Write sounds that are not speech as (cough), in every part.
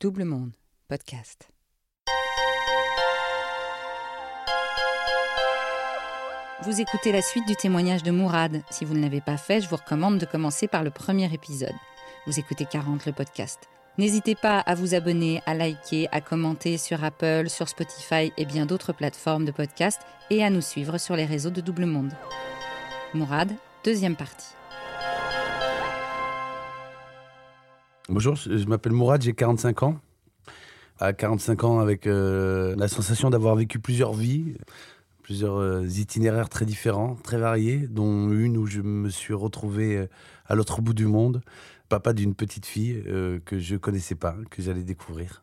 Double Monde, podcast. Vous écoutez la suite du témoignage de Mourad. Si vous ne l'avez pas fait, je vous recommande de commencer par le premier épisode. Vous écoutez 40 le podcast. N'hésitez pas à vous abonner, à liker, à commenter sur Apple, sur Spotify et bien d'autres plateformes de podcast et à nous suivre sur les réseaux de Double Monde. Mourad, deuxième partie. Bonjour, je m'appelle Mourad, j'ai 45 ans. À 45 ans, avec euh, la sensation d'avoir vécu plusieurs vies, plusieurs euh, itinéraires très différents, très variés, dont une où je me suis retrouvé euh, à l'autre bout du monde, papa d'une petite fille que je connaissais pas, que j'allais découvrir.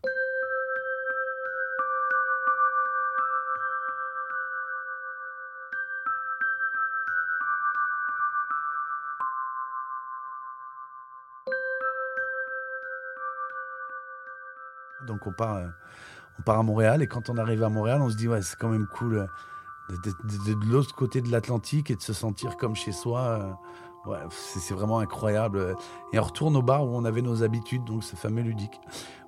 Donc on part, euh, on part à Montréal et quand on arrive à Montréal, on se dit ouais c'est quand même cool euh, de, de, l'autre côté de l'Atlantique et de se sentir comme chez soi. Euh, ouais, c'est vraiment incroyable. Et on retourne au bar où on avait nos habitudes, donc ce fameux ludique.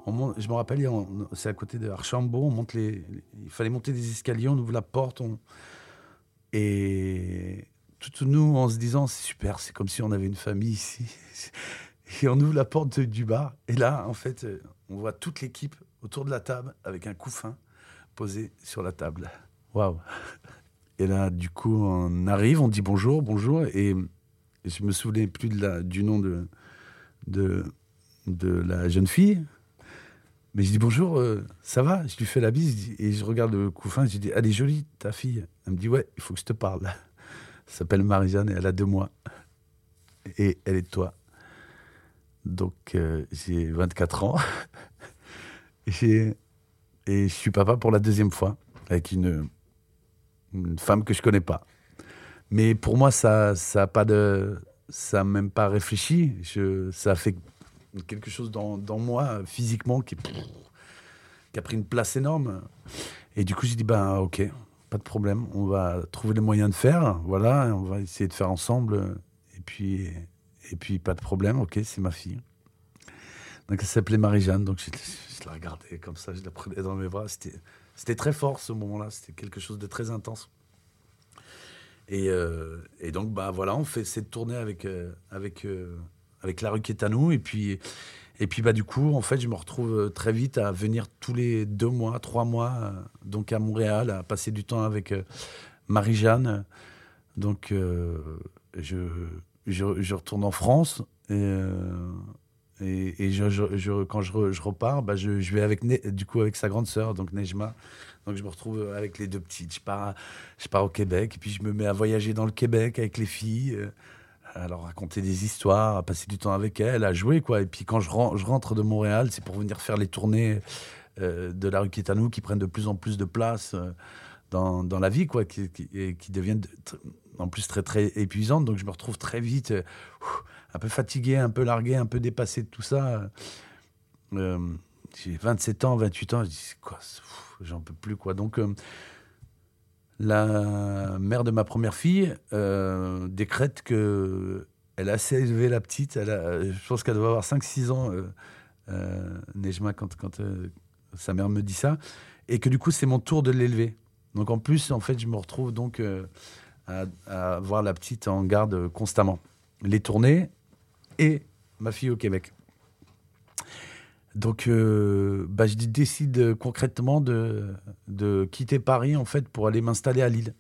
On je me rappelle, c'est à côté de Archambault, on monte les, il fallait monter des escaliers, on ouvre la porte, on, et tout nous en se disant c'est super, c'est comme si on avait une famille ici. (laughs) Et on ouvre la porte du bar. Et là, en fait, on voit toute l'équipe autour de la table avec un couffin posé sur la table. Waouh Et là, du coup, on arrive, on dit bonjour, bonjour. Et, je me souvenais plus de la, du nom de, de, de la jeune fille. Mais je dis bonjour, euh, ça va? Je lui fais la bise et je regarde le couffin. Je lui dis, elle est jolie, ta fille. Elle me dit, ouais, il faut que je te parle. Elle s'appelle Marie-Jeanne et elle a deux mois. Et elle est de toi. Donc, euh, j'ai 24 ans. (laughs) et je suis papa pour la deuxième fois, avec une, femme que je connais pas. Mais pour moi, ça ça de. Même pas réfléchi. Ça a fait quelque chose dans, moi, physiquement, qui, qui a pris une place énorme. Et du coup, j'ai dit ben, ok, pas de problème. On va trouver les moyens de faire. Voilà, on va essayer de faire ensemble. Et puis, et puis, pas de problème, ok, c'est ma fille. Donc, elle s'appelait Marie-Jeanne, donc je, la regardais comme ça, je la prenais dans mes bras. C'était très fort ce moment-là, c'était quelque chose de très intense. Et, euh, donc, bah voilà, on fait cette tournée avec, euh, avec, euh, avec la rue Quétanou. Et puis, et puis bah, du coup, en fait, je me retrouve très vite à venir tous les deux mois, trois mois, donc à Montréal, à passer du temps avec Marie-Jeanne. Donc, je, je, retourne en France et, et, je, quand je, repars, bah je, vais avec du coup avec sa grande sœur, donc Nejma. Donc je me retrouve avec les deux petites. Je pars, je pars au Québec et puis je me mets à voyager dans le Québec avec les filles, euh, à leur raconter des histoires, à passer du temps avec elles, à jouer quoi. Et puis quand je, rentre, de Montréal, c'est pour venir faire les tournées euh, de la rue Quétanou qui prennent de plus en plus de place. Euh, dans, la vie, quoi, qui, qui, qui deviennent en plus très très épuisantes. Donc je me retrouve très vite euh, un peu fatigué, un peu largué, un peu dépassé de tout ça. Euh, j'ai 27 ans, 28 ans, je dis quoi, j'en peux plus quoi. Donc euh, la mère de ma première fille décrète que elle a assez élevé la petite. Je pense qu'elle doit avoir 5-6 ans, Nejma, quand, quand sa mère me dit ça, et que du coup c'est mon tour de l'élever. Donc en plus, en fait, je me retrouve donc euh, à, voir la petite en garde constamment. Les tournées et ma fille au Québec. Donc, euh, bah, je décide concrètement de, de, quitter Paris en fait pour aller m'installer à Lille.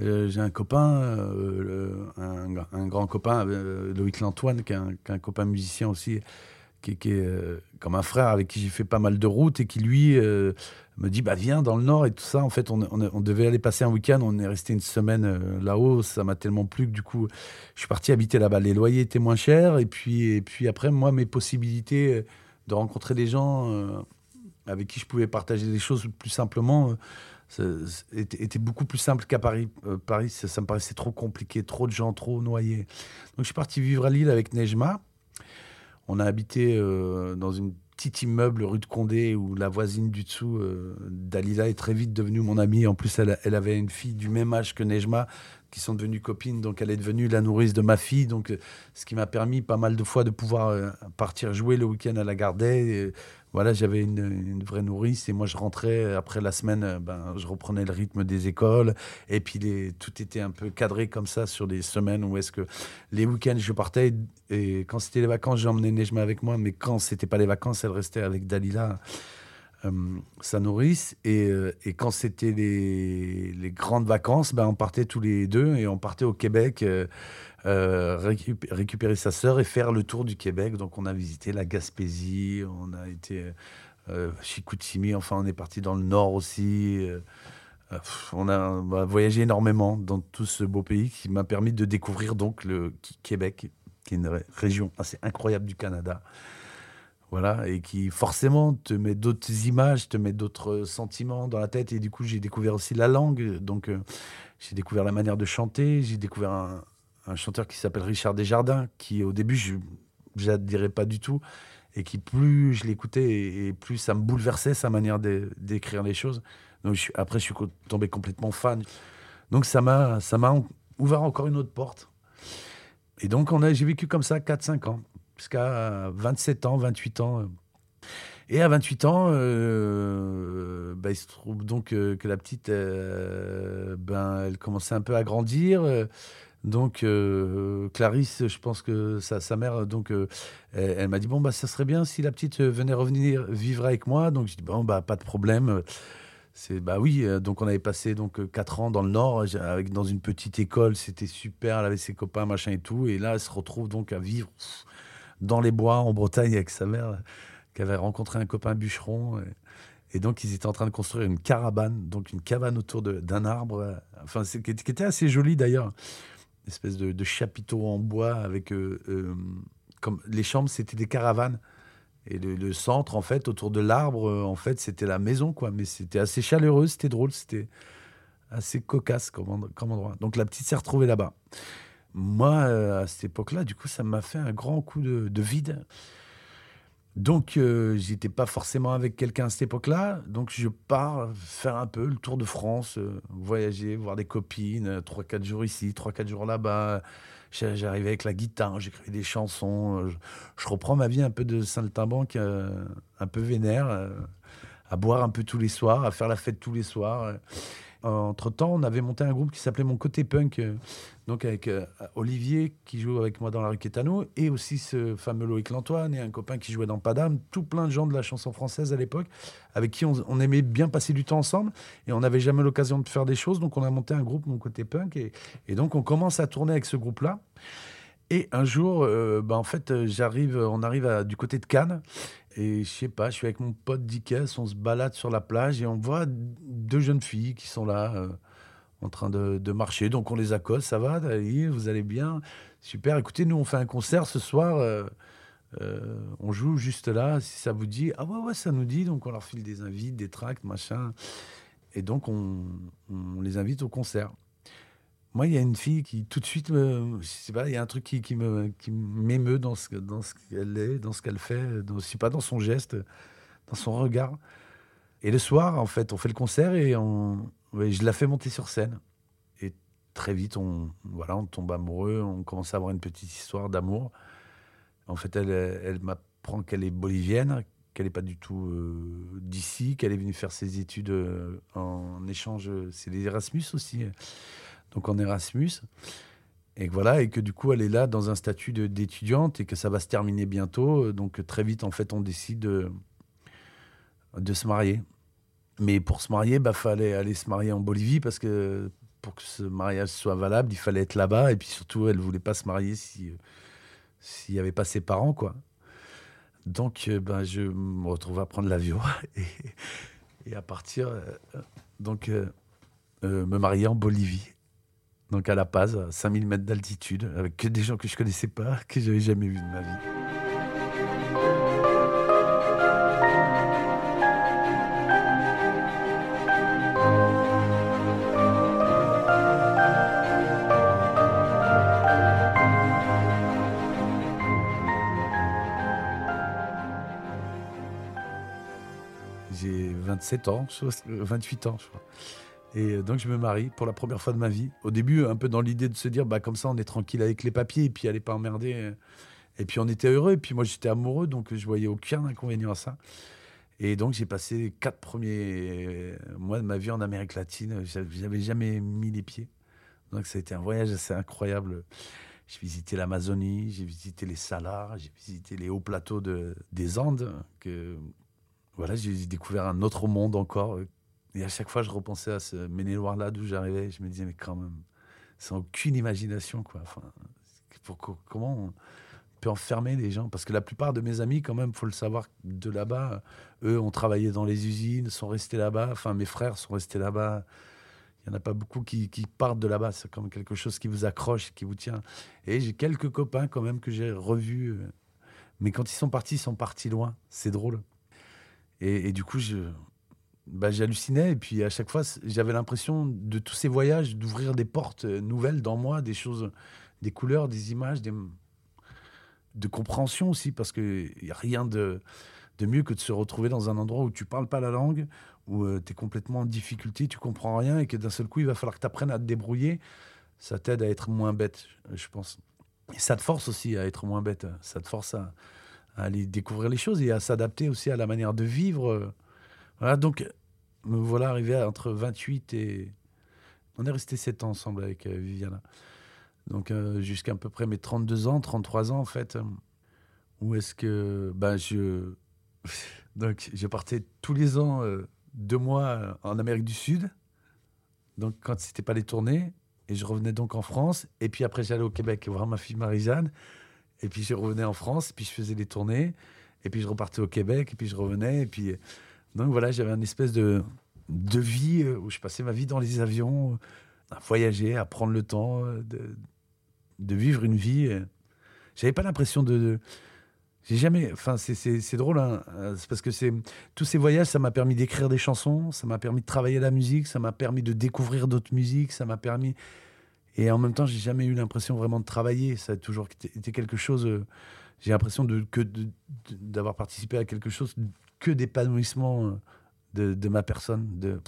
Euh, j'ai un copain, un, grand copain, Loïc Lantoine, qui est, un, copain musicien aussi, qui, est comme un frère avec qui j'ai fait pas mal de routes et qui lui me dit bah viens dans le nord et tout ça. En fait, on, devait aller passer un week-end. On est resté une semaine euh, là-haut. Ça m'a tellement plu que du coup, je suis parti habiter là-bas. Les loyers étaient moins chers et puis et puis après moi mes possibilités euh, de rencontrer des gens euh, avec qui je pouvais partager des choses plus simplement étaient beaucoup plus simples qu'à Paris. Paris, ça, ça, me paraissait trop compliqué, trop de gens, trop noyés. Donc je suis parti vivre à Lille avec Nejma. On a habité dans une petit immeuble rue de Condé où la voisine du dessous, euh, Dalila, est très vite devenue mon amie. En plus, elle, avait une fille du même âge que Nejma qui sont devenues copines. Donc, elle est devenue la nourrice de ma fille. Donc, euh, ce qui m'a permis pas mal de fois de pouvoir euh, partir jouer le week-end à la Gardée. Voilà, j'avais une, vraie nourrice et moi, je rentrais après la semaine, ben, je reprenais le rythme des écoles. Et puis, les, tout était un peu cadré comme ça sur les semaines où est-ce que les week-ends, je partais et quand c'était les vacances, j'emmenais Nejma avec moi. Mais quand c'était pas les vacances, elle restait avec Dalila. Euh, sa nourrice. Et, euh, et quand c'était les, grandes vacances, ben, on partait tous les deux et on partait au Québec euh, récup récupérer sa sœur et faire le tour du Québec. Donc on a visité la Gaspésie, on a été Chicoutimi, enfin on est parti dans le nord aussi. on a voyagé énormément dans tout ce beau pays qui m'a permis de découvrir donc le Québec, qui est une région assez incroyable du Canada voilà, et qui forcément te met d'autres images, te met d'autres sentiments dans la tête. Et du coup, j'ai découvert aussi la langue. Donc, euh, j'ai découvert la manière de chanter. J'ai découvert un, chanteur qui s'appelle Richard Desjardins, qui au début, je n'adhérais pas du tout. Et qui, plus je l'écoutais, et, plus ça me bouleversait sa manière d'écrire les choses. Donc, après, je suis tombé complètement fan. Donc, ça m'a ouvert encore une autre porte. Et donc, j'ai vécu comme ça 4-5 ans jusqu'à 27 ans, 28 ans. Et à 28 ans, euh, bah, il se trouve donc euh, que la petite, euh, ben, elle commençait un peu à grandir. Donc Clarisse, je pense que sa, sa mère, donc elle, m'a dit bon bah ça serait bien si la petite venait revenir vivre avec moi. Donc je dis bon bah pas de problème. C'est bah oui. Donc on avait passé donc quatre ans dans le Nord dans une petite école. C'était super. Elle avait ses copains machin et tout. Et là elle se retrouve donc à vivre dans les bois en Bretagne avec sa mère, qui avait rencontré un copain bûcheron. Et, donc, ils étaient en train de construire une caravane, donc une cabane autour d'un arbre, enfin, qui était assez joli d'ailleurs. Une espèce de, chapiteau en bois avec. Euh, euh, comme les chambres, c'était des caravanes. Et le, centre, en fait, autour de l'arbre, en fait, c'était la maison, quoi. Mais c'était assez chaleureux, c'était drôle, c'était assez cocasse comme endroit. Donc la petite s'est retrouvée là-bas moi, euh, à cette époque-là, du coup, ça m'a fait un grand coup de, vide. Donc, euh, j'étais pas forcément avec quelqu'un à cette époque-là. Donc, je pars faire un peu le tour de France, euh, voyager, voir des copines, 3-4 jours ici, 3-4 jours là-bas. J'arrivais avec la guitare, j'écrivais des chansons. Je, reprends ma vie un peu de Saint-Timbanque, un peu vénère, à boire un peu tous les soirs, à faire la fête tous les soirs. Entre-temps, on avait monté un groupe qui s'appelait Mon Côté Punk, euh, donc avec euh, Olivier qui joue avec moi dans la rue Quétano, et aussi ce fameux Loïc Lantoine et un copain qui jouait dans Padam, tout plein de gens de la chanson française à l'époque, avec qui on, aimait bien passer du temps ensemble, et on n'avait jamais l'occasion de faire des choses, donc on a monté un groupe Mon Côté Punk, et, donc on commence à tourner avec ce groupe-là. Et un jour, euh, bah en fait, j'arrive, on arrive à, du côté de Cannes, et je sais pas, je suis avec mon pote Dikes, on se balade sur la plage et on voit deux jeunes filles qui sont là euh, en train de, marcher. Donc on les accoste, ça va, vous allez bien? Super, écoutez, nous on fait un concert ce soir, euh, euh, on joue juste là, si ça vous dit. Ah ouais, ouais, ça nous dit, donc on leur file des invites, des tracts, machin. Et donc on les invite au concert. Moi, il y a une fille qui, tout de suite, je sais pas, il y a un truc qui, qui me, qui m'émeut dans ce, dans ce qu'elle est, dans ce qu'elle fait, dans, je pas, dans son geste, dans son regard. Et le soir, en fait, on fait le concert et on, je la fais monter sur scène. Et très vite, on, voilà, on tombe amoureux, on commence à avoir une petite histoire d'amour. En fait, elle, elle m'apprend qu'elle est bolivienne, qu'elle n'est pas du tout euh, d'ici, qu'elle est venue faire ses études euh, en échange. C'est l'Erasmus aussi donc en Erasmus. Et voilà, et que du coup, elle est là dans un statut d'étudiante et que ça va se terminer bientôt. Donc très vite, en fait, on décide de, de se marier. Mais pour se marier, bah, fallait aller se marier en Bolivie parce que pour que ce mariage soit valable, il fallait être là-bas. Et puis surtout, elle voulait pas se marier si s'il n'y avait pas ses parents, quoi. Donc, ben, je me retrouve à prendre l'avion (laughs) et, à partir, euh, donc, euh, euh, me marier en Bolivie donc à La Paz, à 5000 mètres d'altitude, avec que des gens que je connaissais pas, que j'avais jamais vus de ma vie. 27 ans, 28 ans, je crois. Et donc je me marie pour la première fois de ma vie. Au début, un peu dans l'idée de se dire, bah comme ça, on est tranquille avec les papiers et puis elle n'est pas emmerdée. Et puis on était heureux. Et puis moi, j'étais amoureux, donc je voyais aucun inconvénient à ça. Et donc j'ai passé quatre premiers mois de ma vie en Amérique latine. J'avais jamais mis les pieds. Donc ça a été un voyage assez incroyable. J'ai visité l'Amazonie, j'ai visité les Salars, j'ai visité les hauts plateaux de, des Andes. Voilà, j'ai découvert un autre monde encore. Et à chaque fois, je repensais à ce Ménéloir-là d'où j'arrivais. Je me disais, mais quand même, sans aucune imagination. Quoi. Enfin, comment on peut enfermer les gens? Parce que la plupart de mes amis, quand même, faut le savoir, de là-bas, eux ont travaillé dans les usines, sont restés là-bas. Enfin, mes frères sont restés là-bas. Il n'y en a pas beaucoup qui, partent de là-bas. C'est comme quelque chose qui vous accroche, qui vous tient. Et j'ai quelques copains quand même que j'ai revus. Euh, mais quand ils sont partis, ils sont partis loin. C'est drôle. Et, du coup, je, bah, j'hallucinais. Et puis à chaque fois, j'avais l'impression de tous ces voyages d'ouvrir des portes euh, nouvelles dans moi, des choses, des couleurs, des images, des, de compréhension aussi, parce qu'il n'y a rien de, de mieux que de se retrouver dans un endroit où tu parles pas la langue, où euh, tu es complètement en difficulté, tu comprends rien et que d'un seul coup, il va falloir que tu apprennes à te débrouiller, ça t'aide à être moins bête, je pense. Et ça te force aussi à être moins bête, ça te force à, aller découvrir les choses et à s'adapter aussi à la manière de vivre. Voilà, donc me voilà arrivé entre 28 et... On est resté 7 ans ensemble avec euh, Viviana. Donc euh, jusqu'à à peu près mes 32 ans, 33 ans en fait. Où est-ce que... Ben, je... (laughs) Donc je partais tous les ans deux mois euh, en Amérique du Sud. Donc, quand c'était pas les tournées, et je revenais donc en France. Et puis après, j'allais au Québec voir ma fille Marie-Jeanne. Et puis je revenais en France, et puis je faisais des tournées. Et puis je repartais au Québec, et puis je revenais. Et puis, donc voilà, j'avais une espèce de, de vie euh, où je passais ma vie dans les avions, à voyager, à prendre le temps euh, de, de vivre une vie. J'avais pas l'impression de, j'ai jamais. Enfin, c'est drôle, hein, euh, parce que c'est tous ces voyages, ça m'a permis d'écrire des chansons, ça m'a permis de travailler la musique, ça m'a permis de découvrir d'autres musiques, ça m'a permis. Et en même temps, j'ai jamais eu l'impression vraiment de travailler. Ça a toujours été quelque chose. Euh, j'ai l'impression que d'avoir participé à quelque chose que d'épanouissement euh, de, ma personne. De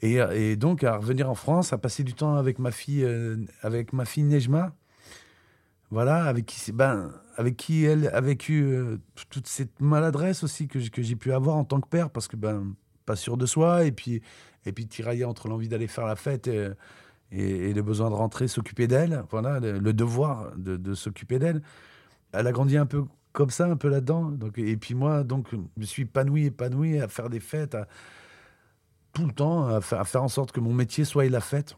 et, donc à revenir en France, à passer du temps avec ma fille, avec ma fille Nejma voilà, avec qui, ben, elle a vécu euh, toute cette maladresse aussi que, j'ai pu avoir en tant que père, parce que ben, pas sûr de soi, et puis, et puis tirailler entre l'envie d'aller faire la fête et, le besoin de rentrer, s'occuper d'elle, voilà, le, devoir de, s'occuper d'elle. Elle a grandi un peu comme ça, un peu là-dedans. Donc, et puis moi, donc, je me suis épanoui, épanoui à faire des fêtes, à, tout le temps, à faire, en sorte que mon métier soit la fête.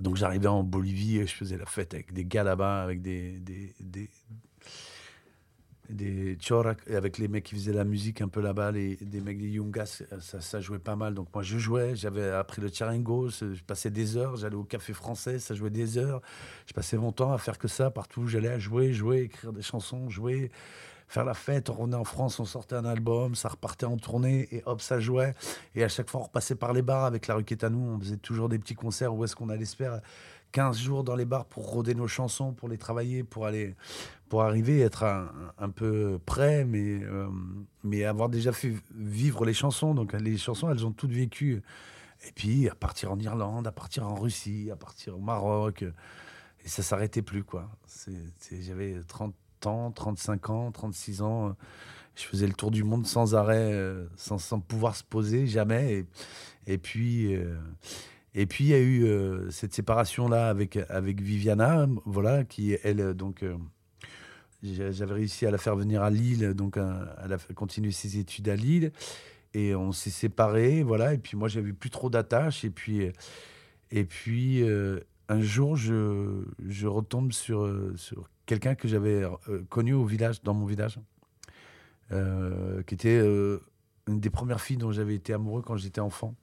Donc j'arrivais en Bolivie et je faisais la fête avec des gars là-bas, avec des, des, des avec les mecs qui faisaient la musique un peu là-bas, les, des mecs des Yungas, ça, jouait pas mal. Donc moi je jouais, j'avais appris le charango, je passais des heures, j'allais au café français, ça jouait des heures. Je passais mon temps à faire que ça partout, j'allais à jouer, jouer, écrire des chansons, jouer faire la fête. On revenait en France, on sortait un album, ça repartait en tournée et hop, ça jouait. Et à chaque fois, on repassait par les bars avec la rue nous. On faisait toujours des petits concerts où est-ce qu'on allait se faire 15 jours dans les bars pour roder nos chansons, pour les travailler, pour aller, pour arriver à être un, peu prêt, mais, euh, mais avoir déjà fait vivre les chansons. Donc les chansons, elles ont toutes vécu. Et puis à partir en Irlande, à partir en Russie, à partir au Maroc. Et ça s'arrêtait plus, quoi. J'avais 30, ans, 35 ans, 36 ans. Je faisais le tour du monde sans arrêt, euh, sans, sans pouvoir se poser, jamais. Et, puis, euh, et puis il y a eu euh, cette séparation-là avec, avec Viviana, voilà, qui, elle, donc, j'avais réussi à la faire venir à Lille, donc elle a continué ses études à Lille. Et on s'est séparés, voilà. Et puis moi, j'avais plus trop d'attaches. Et puis, et puis un jour, je, je retombe sur, sur quelqu'un que j'avais euh, connu au village, dans mon village, euh, qui était euh, une des premières filles dont j'avais été amoureux quand j'étais enfant.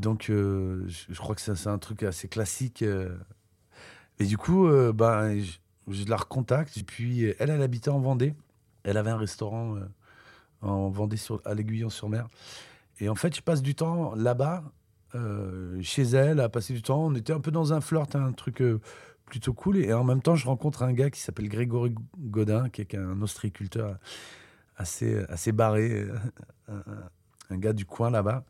Donc, je, crois que c'est un truc assez classique. Et du coup, ben, je, la recontacte. Et puis, elle, elle habitait en Vendée. Elle avait un restaurant en Vendée, sur, à l'Aiguillon-sur-Mer. Et en fait, je passe du temps là-bas, chez elle, à passer du temps. On était un peu dans un flirt, un truc plutôt cool. Et en même temps, je rencontre un gars qui s'appelle Grégory Godin, qui est un ostréiculteur assez, assez barré, un, gars du coin là-bas,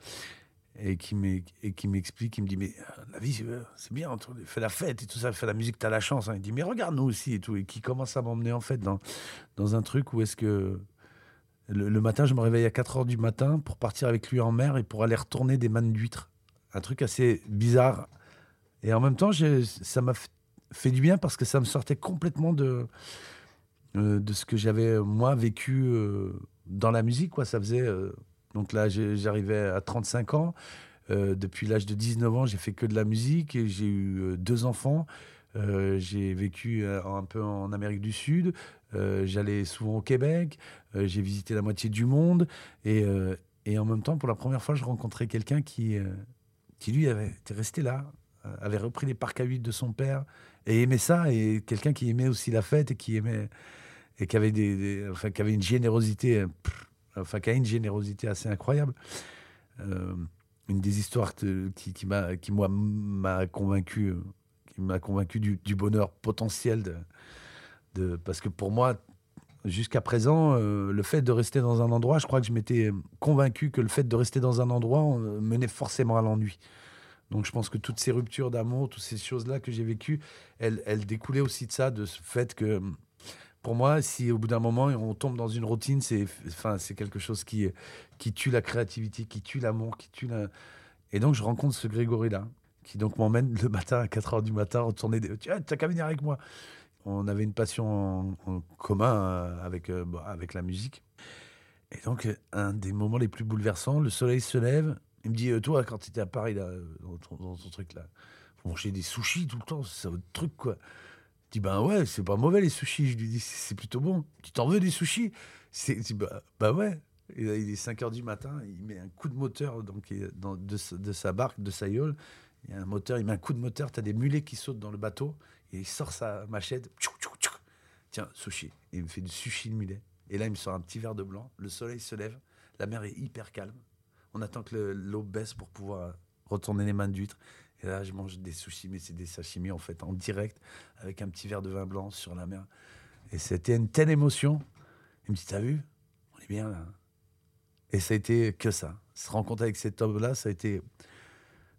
et qui m'explique, il me dit, mais la vie, c'est bien, fais la fête et tout ça, fais la musique, t'as la chance. Hein. Il dit, mais regarde-nous aussi et tout, et qui commence à m'emmener en fait dans, dans un truc où est-ce que le, matin, je me réveille à 4 heures du matin pour partir avec lui en mer et pour aller retourner des mannes d'huîtres. Un truc assez bizarre. Et en même temps, ça m'a fait du bien parce que ça me sortait complètement de, euh, de ce que j'avais, moi, vécu euh, dans la musique. Quoi. Ça faisait. Euh, donc là, j'arrivais à 35 ans. depuis l'âge de 19 ans, j'ai fait que de la musique et j'ai eu deux enfants. j'ai vécu un peu en Amérique du Sud. Euh, j'allais souvent au Québec, euh, j'ai visité la moitié du monde, et, euh, en même temps, pour la première fois, je rencontrais quelqu'un qui, qui, lui, avait été resté là, avait repris les parcs à huit de son père, et aimait ça, et quelqu'un qui aimait aussi la fête, et qui aimait, et qui avait une générosité, enfin, qui a une générosité assez incroyable. une des histoires qui, m'a, qui moi, m'a convaincu, qui m'a convaincu du, du bonheur potentiel de parce que pour moi, jusqu'à présent, euh, le fait de rester dans un endroit, je crois que je m'étais convaincu que le fait de rester dans un endroit euh, menait forcément à l'ennui. Donc je pense que toutes ces ruptures d'amour, toutes ces choses-là que j'ai vécues, elles, elles, découlaient aussi de ça, de ce fait que pour moi, si au bout d'un moment on tombe dans une routine, c'est enfin, quelque chose qui, qui tue la créativité, qui tue l'amour, qui tue la... Et donc je rencontre ce Grégory-là, qui donc m'emmène le matin à 4h du matin retourner... Tu as qu'à venir avec moi on avait une passion en, commun euh, avec, euh, bah, avec la musique. Et donc, un des moments les plus bouleversants, le soleil se lève. Il me dit euh, Toi, quand tu étais à Paris, là, dans, ton, truc là, vous mangez des sushis tout le temps, c'est votre truc, quoi. Dis Ben ouais, c'est pas mauvais les sushis. Je lui dis C'est plutôt bon. Tu t'en veux des sushis? C'est, bah, bah, ouais. il est 5 h du matin, il met un coup de moteur donc, de, de, sa barque, de sa yole. Il y a un moteur, il met un coup de moteur, tu as des mulets qui sautent dans le bateau. Et il sort sa machette. Tiens, sushi. Il me fait du sushi de mulet. Et là, il me sort un petit verre de blanc. Le soleil se lève. La mer est hyper calme. On attend que l'eau baisse pour pouvoir retourner les mains d'huître. Et là, je mange des sushis, mais c'est des sashimi en fait, en direct, avec un petit verre de vin blanc sur la mer. Et c'était une telle émotion. Il me dit T'as vu? On est bien là. Et ça a été que ça. Se rencontrer avec cet homme-là, ça a été.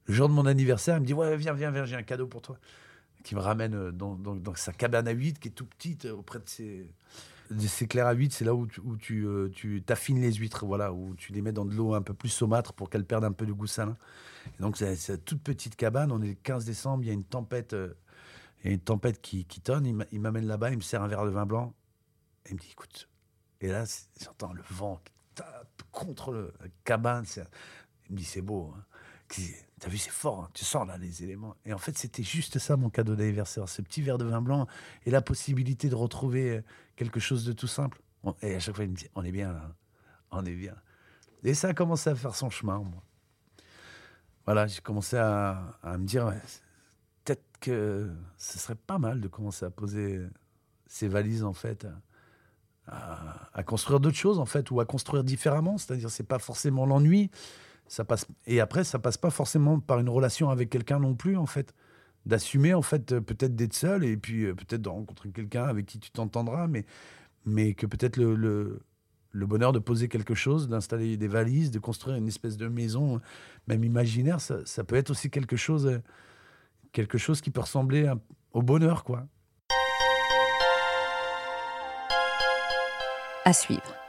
Le jour de mon anniversaire, il me dit Ouais, viens, viens, viens, j'ai un cadeau pour toi qui me ramène euh, dans, sa cabane à 8, qui est tout petite, euh, auprès de ses, de clairs à 8. C'est là où, tu, où euh, les huîtres, voilà, où tu les mets dans de l'eau un peu plus saumâtre pour qu'elles perdent un peu de goût salin. donc, c'est cette toute petite cabane. On est le 15 décembre, il y a une tempête, a une tempête qui, qui tonne. Il m'amène là-bas, il me sert un verre de vin blanc. Et il me dit écoute. Et là, j'entends le vent qui tape contre la cabane. Il me dit c'est beau. Hein. T'as vu, c'est fort, hein. tu sens là les éléments. Et en fait, c'était juste ça mon cadeau d'anniversaire, ce petit verre de vin blanc et la possibilité de retrouver euh, quelque chose de tout simple. Et à chaque fois, il me dit, on est bien là, on est bien. Et ça a commencé à faire son chemin, moi. Voilà, j'ai commencé à, me dire, peut-être que ce serait pas mal de commencer à poser ses valises, en fait, à, à construire d'autres choses, en fait, ou à construire différemment. C'est-à-dire, c'est pas forcément l'ennui, ça passe et après ça passe pas forcément par une relation avec quelqu'un non plus en fait. D'assumer en fait peut-être d'être seul et puis euh, peut-être de rencontrer quelqu'un avec qui tu t'entendras mais que peut-être le, bonheur de poser quelque chose d'installer des valises de construire une espèce de maison même imaginaire ça, peut être aussi quelque chose quelque chose qui peut ressembler au bonheur quoi. À suivre